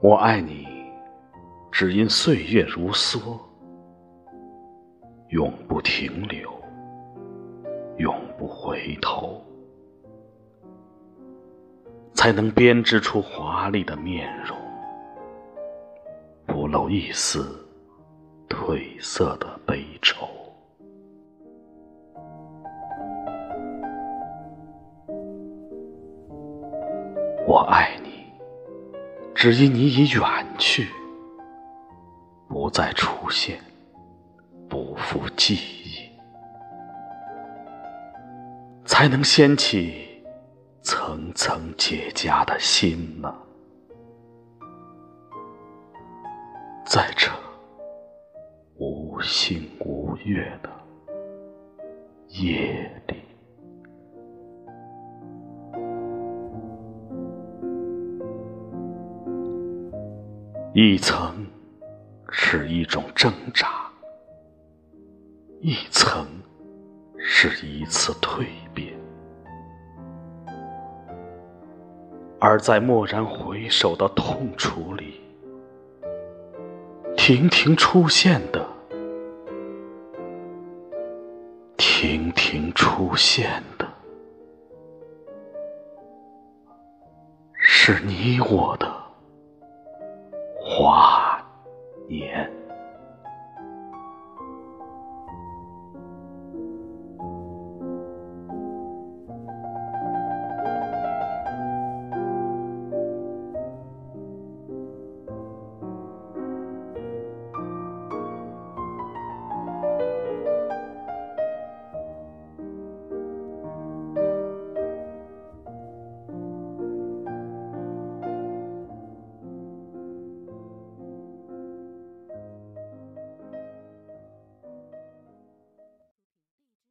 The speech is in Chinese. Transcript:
我爱你，只因岁月如梭，永不停留，永不回头，才能编织出华丽的面容，不露一丝褪色的悲愁。我爱你。只因你已远去，不再出现，不复记忆，才能掀起层层结痂的心呢。在这无星无月的夜里。一层是一种挣扎，一层是一次蜕变，而在蓦然回首的痛楚里，亭亭出现的，亭亭出现的，是你我的。